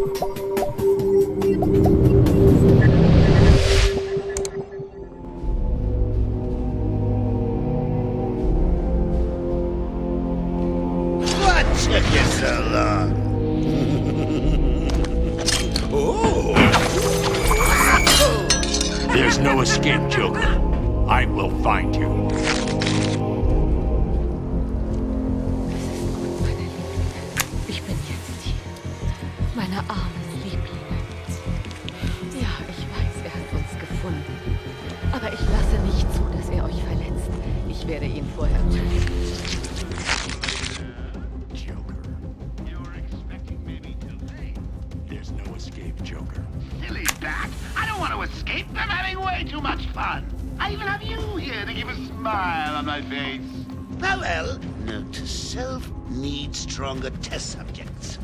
Oh. There's no escape, Joker. I will find you. Meine armen Lieblinge. Ja, ich weiß, er hat uns gefunden. Aber ich lasse nicht zu, dass er euch verletzt. Ich werde ihn vorher töten. Joker. You're expecting me too late. There's no escape, Joker. Silly bat! I don't want to escape. I'm having way too much fun. I even have you here to keep a smile on my face. Well, well, note to self, need stronger test subjects.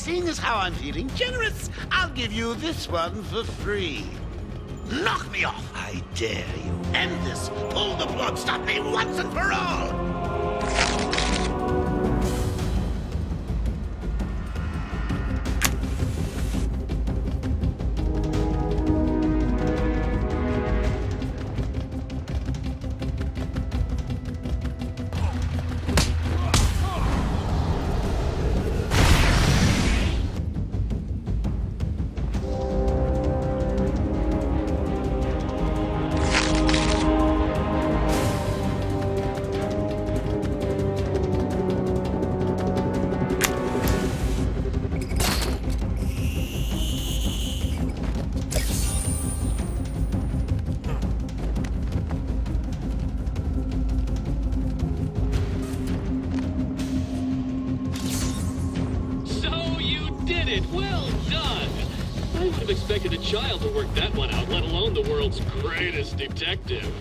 Seeing as how I'm feeling generous, I'll give you this one for free. Knock me off, I dare you. End this. Pull the plug. Stop me once and for all. It! Well done! I would have expected a child to work that one out, let alone the world's greatest detective.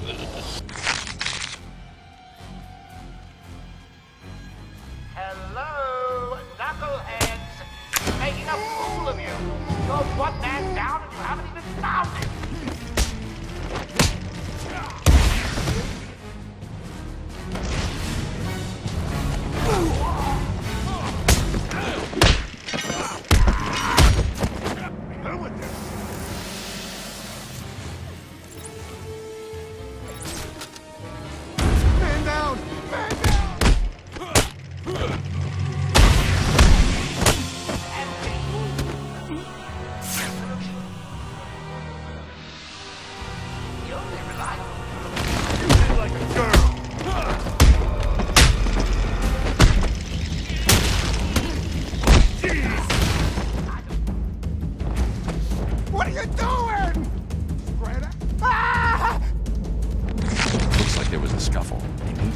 Hello, knuckleheads! Making a fool of you. You're one man down and you haven't even found it.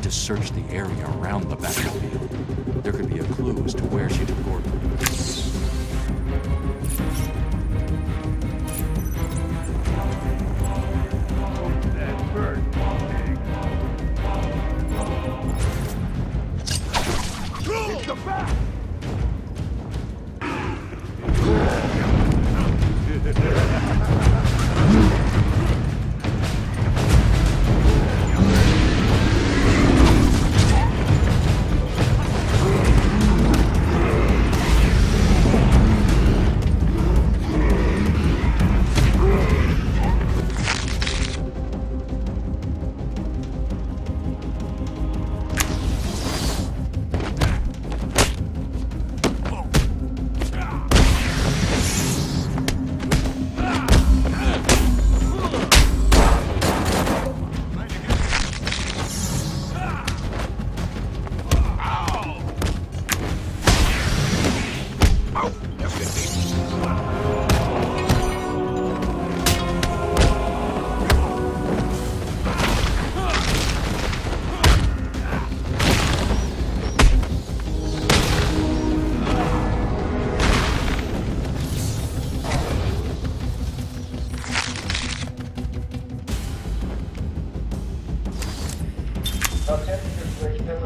to search the area around the battlefield. There could be a clue as to where she took Gordon. Yeah.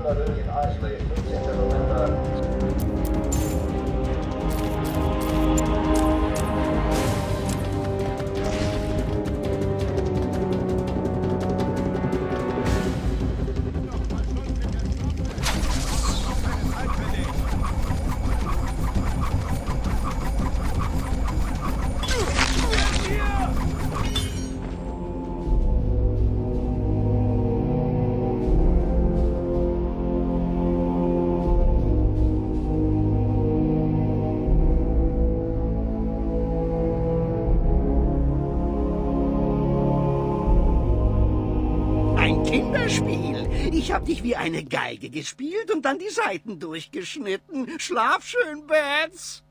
Lorraine, Ashley, Manchester, November. Kinderspiel. Ich hab dich wie eine Geige gespielt und dann die Seiten durchgeschnitten. Schlaf schön, Bats.